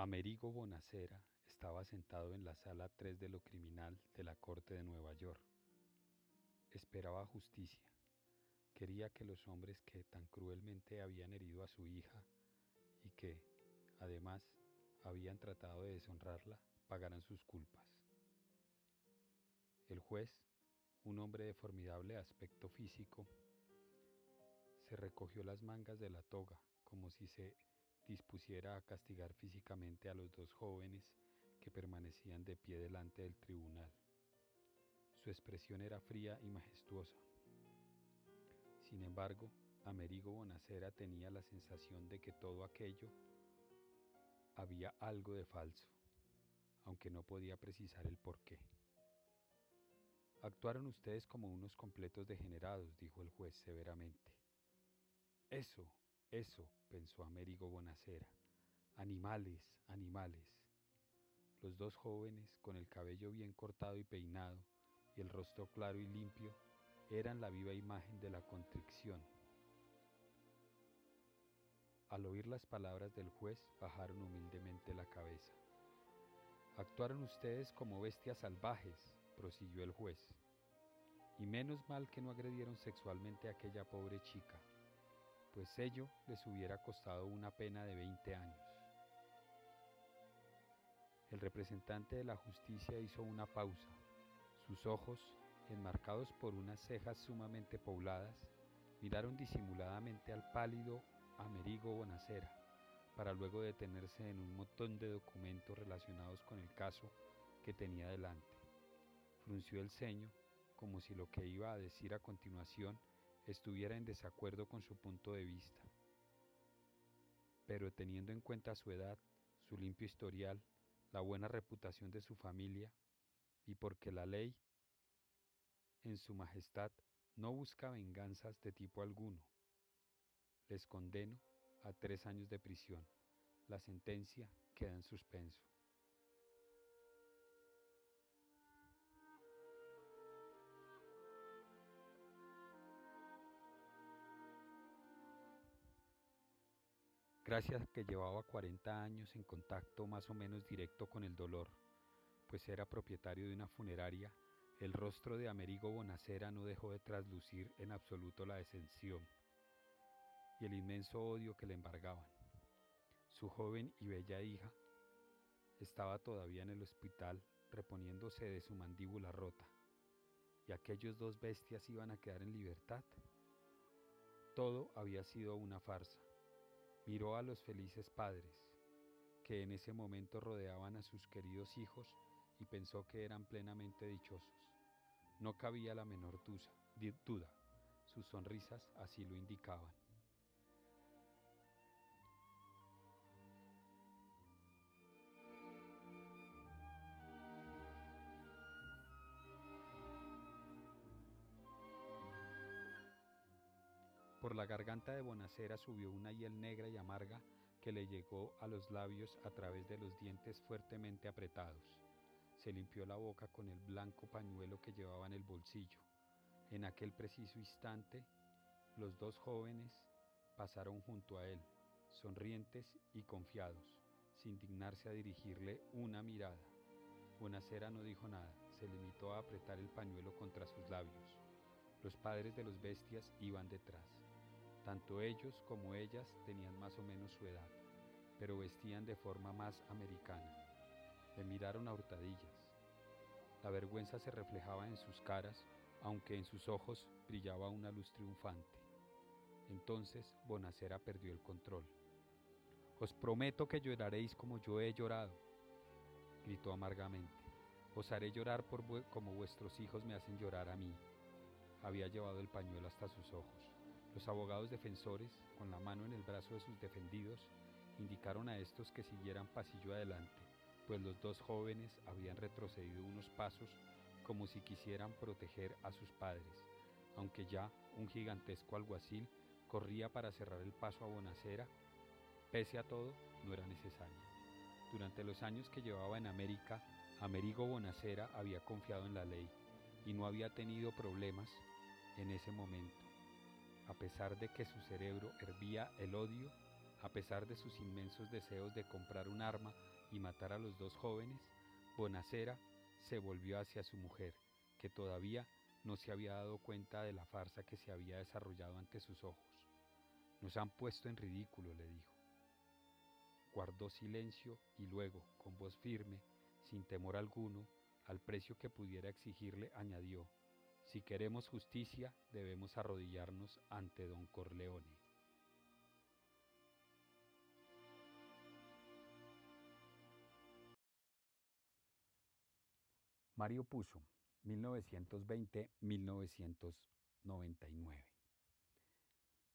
Amerigo Bonacera estaba sentado en la sala 3 de lo criminal de la Corte de Nueva York. Esperaba justicia. Quería que los hombres que tan cruelmente habían herido a su hija y que, además, habían tratado de deshonrarla, pagaran sus culpas. El juez, un hombre de formidable aspecto físico, se recogió las mangas de la toga como si se dispusiera a castigar físicamente a los dos jóvenes que permanecían de pie delante del tribunal. Su expresión era fría y majestuosa. Sin embargo, Amerigo Bonacera tenía la sensación de que todo aquello había algo de falso, aunque no podía precisar el porqué. Actuaron ustedes como unos completos degenerados, dijo el juez severamente. Eso, eso, pensó Américo Bonacera. Animales, animales. Los dos jóvenes, con el cabello bien cortado y peinado, y el rostro claro y limpio, eran la viva imagen de la contrición. Al oír las palabras del juez, bajaron humildemente la cabeza. Actuaron ustedes como bestias salvajes, prosiguió el juez. Y menos mal que no agredieron sexualmente a aquella pobre chica pues ello les hubiera costado una pena de 20 años. El representante de la justicia hizo una pausa. Sus ojos, enmarcados por unas cejas sumamente pobladas, miraron disimuladamente al pálido Amerigo Bonacera, para luego detenerse en un montón de documentos relacionados con el caso que tenía delante. Frunció el ceño, como si lo que iba a decir a continuación estuviera en desacuerdo con su punto de vista. Pero teniendo en cuenta su edad, su limpio historial, la buena reputación de su familia, y porque la ley, en su majestad, no busca venganzas de tipo alguno, les condeno a tres años de prisión. La sentencia queda en suspenso. Gracias a que llevaba 40 años en contacto más o menos directo con el dolor, pues era propietario de una funeraria, el rostro de Amerigo Bonacera no dejó de traslucir en absoluto la descensión y el inmenso odio que le embargaban. Su joven y bella hija estaba todavía en el hospital reponiéndose de su mandíbula rota, y aquellos dos bestias iban a quedar en libertad. Todo había sido una farsa Miró a los felices padres, que en ese momento rodeaban a sus queridos hijos y pensó que eran plenamente dichosos. No cabía la menor duda, sus sonrisas así lo indicaban. La garganta de Bonacera subió una hiel negra y amarga que le llegó a los labios a través de los dientes fuertemente apretados. Se limpió la boca con el blanco pañuelo que llevaba en el bolsillo. En aquel preciso instante, los dos jóvenes pasaron junto a él, sonrientes y confiados, sin dignarse a dirigirle una mirada. Bonacera no dijo nada, se limitó a apretar el pañuelo contra sus labios. Los padres de los bestias iban detrás. Tanto ellos como ellas tenían más o menos su edad, pero vestían de forma más americana. Le miraron a hurtadillas. La vergüenza se reflejaba en sus caras, aunque en sus ojos brillaba una luz triunfante. Entonces Bonacera perdió el control. Os prometo que lloraréis como yo he llorado, gritó amargamente. Os haré llorar por como vuestros hijos me hacen llorar a mí. Había llevado el pañuelo hasta sus ojos. Los abogados defensores, con la mano en el brazo de sus defendidos, indicaron a estos que siguieran pasillo adelante, pues los dos jóvenes habían retrocedido unos pasos como si quisieran proteger a sus padres, aunque ya un gigantesco alguacil corría para cerrar el paso a Bonacera, pese a todo no era necesario. Durante los años que llevaba en América, Amerigo Bonacera había confiado en la ley y no había tenido problemas en ese momento a pesar de que su cerebro hervía el odio, a pesar de sus inmensos deseos de comprar un arma y matar a los dos jóvenes, Bonacera se volvió hacia su mujer, que todavía no se había dado cuenta de la farsa que se había desarrollado ante sus ojos. Nos han puesto en ridículo, le dijo. Guardó silencio y luego, con voz firme, sin temor alguno, al precio que pudiera exigirle, añadió, si queremos justicia, debemos arrodillarnos ante don Corleone. Mario Puzo, 1920-1999.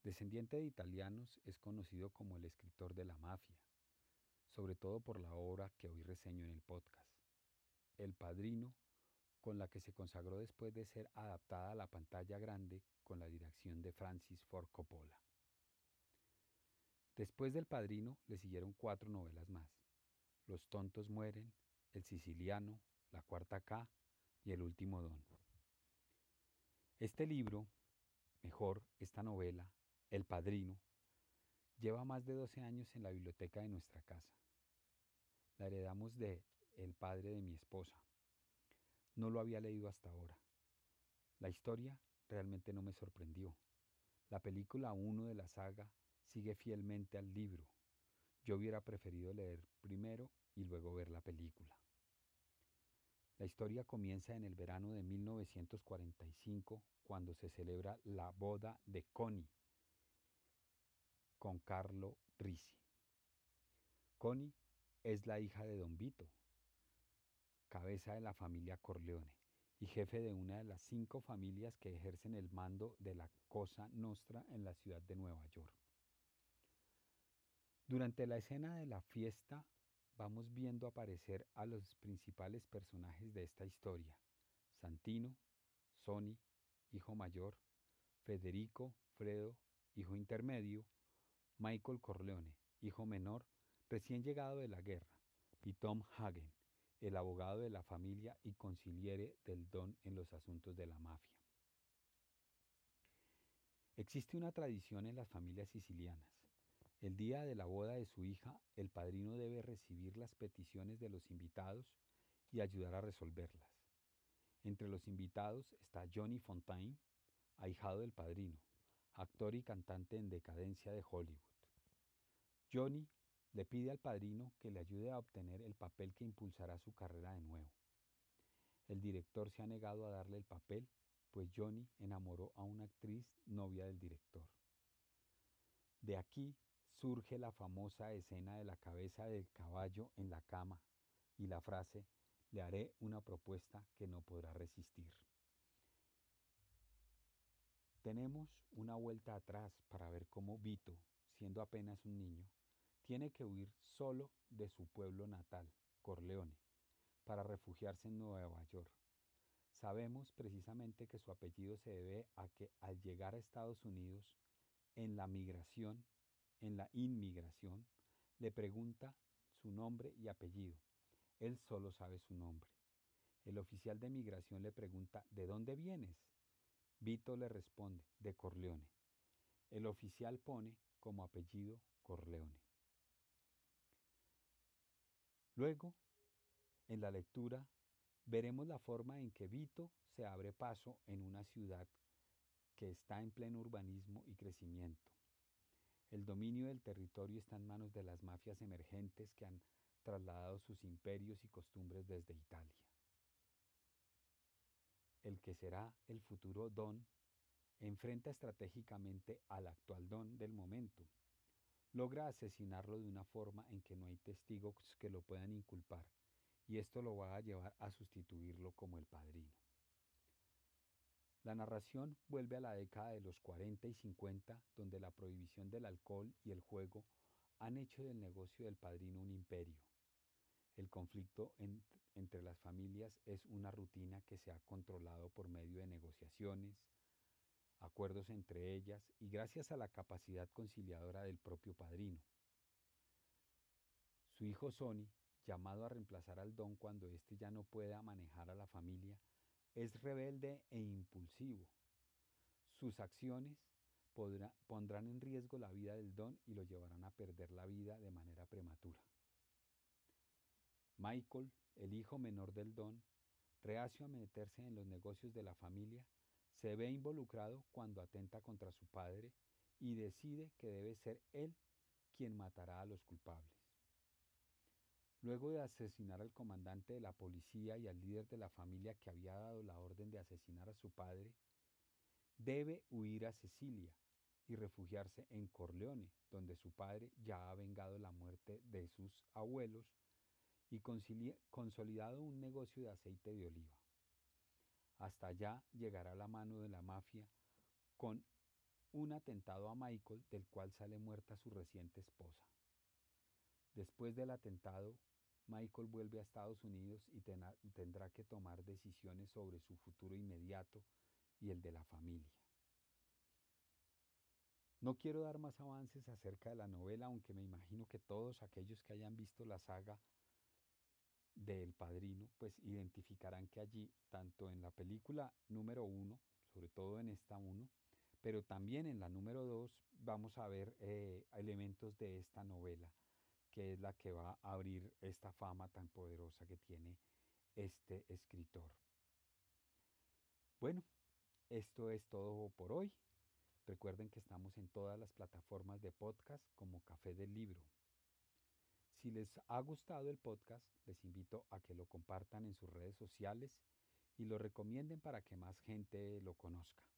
Descendiente de italianos, es conocido como el escritor de la mafia, sobre todo por la obra que hoy reseño en el podcast, El Padrino, con la que se consagró después de ser adaptada a la pantalla grande con la dirección de Francis Ford Coppola. Después del Padrino le siguieron cuatro novelas más, Los tontos mueren, El siciliano, La cuarta K y El último don. Este libro, mejor, esta novela, El Padrino, lleva más de 12 años en la biblioteca de nuestra casa. La heredamos de el padre de mi esposa, no lo había leído hasta ahora. La historia realmente no me sorprendió. La película 1 de la saga sigue fielmente al libro. Yo hubiera preferido leer primero y luego ver la película. La historia comienza en el verano de 1945 cuando se celebra la boda de Connie con Carlo Risi. Connie es la hija de Don Vito, cabeza de la familia Corleone y jefe de una de las cinco familias que ejercen el mando de la Cosa Nostra en la ciudad de Nueva York. Durante la escena de la fiesta vamos viendo aparecer a los principales personajes de esta historia. Santino, Sonny, hijo mayor, Federico, Fredo, hijo intermedio, Michael Corleone, hijo menor, recién llegado de la guerra, y Tom Hagen, el abogado de la familia y conciliere del don en los asuntos de la mafia. Existe una tradición en las familias sicilianas. El día de la boda de su hija, el padrino debe recibir las peticiones de los invitados y ayudar a resolverlas. Entre los invitados está Johnny Fontaine, ahijado del padrino, actor y cantante en decadencia de Hollywood. Johnny le pide al padrino que le ayude a obtener el papel que impulsará su carrera de nuevo. El director se ha negado a darle el papel, pues Johnny enamoró a una actriz novia del director. De aquí surge la famosa escena de la cabeza del caballo en la cama y la frase, le haré una propuesta que no podrá resistir. Tenemos una vuelta atrás para ver cómo Vito, siendo apenas un niño, tiene que huir solo de su pueblo natal, Corleone, para refugiarse en Nueva York. Sabemos precisamente que su apellido se debe a que al llegar a Estados Unidos, en la migración, en la inmigración, le pregunta su nombre y apellido. Él solo sabe su nombre. El oficial de migración le pregunta, ¿de dónde vienes? Vito le responde, de Corleone. El oficial pone como apellido Corleone. Luego, en la lectura, veremos la forma en que Vito se abre paso en una ciudad que está en pleno urbanismo y crecimiento. El dominio del territorio está en manos de las mafias emergentes que han trasladado sus imperios y costumbres desde Italia. El que será el futuro don enfrenta estratégicamente al actual don del momento, logra asesinarlo de una forma en que no hay testigos que lo puedan inculpar, y esto lo va a llevar a sustituirlo como el padrino. La narración vuelve a la década de los 40 y 50, donde la prohibición del alcohol y el juego han hecho del negocio del padrino un imperio. El conflicto entre las familias es una rutina que se ha controlado por medio de negociaciones, acuerdos entre ellas y gracias a la capacidad conciliadora del propio padrino. Su hijo Sonny, llamado a reemplazar al don cuando éste ya no pueda manejar a la familia, es rebelde e impulsivo. Sus acciones pondrán en riesgo la vida del don y lo llevarán a perder la vida de manera prematura. Michael, el hijo menor del don, reacio a meterse en los negocios de la familia, se ve involucrado cuando atenta contra su padre y decide que debe ser él quien matará a los culpables. Luego de asesinar al comandante de la policía y al líder de la familia que había dado la orden de asesinar a su padre, debe huir a Sicilia y refugiarse en Corleone, donde su padre ya ha vengado la muerte de sus abuelos y consolidado un negocio de aceite de oliva. Hasta allá llegará la mano de la mafia con un atentado a Michael del cual sale muerta su reciente esposa. Después del atentado, Michael vuelve a Estados Unidos y tendrá que tomar decisiones sobre su futuro inmediato y el de la familia. No quiero dar más avances acerca de la novela, aunque me imagino que todos aquellos que hayan visto la saga del Padrino, pues identificarán que allí, tanto en la película número uno, sobre todo en esta uno, pero también en la número dos, vamos a ver eh, elementos de esta novela, que es la que va a abrir esta fama tan poderosa que tiene este escritor. Bueno, esto es todo por hoy. Recuerden que estamos en todas las plataformas de podcast como Café del Libro. Si les ha gustado el podcast, les invito a que lo compartan en sus redes sociales y lo recomienden para que más gente lo conozca.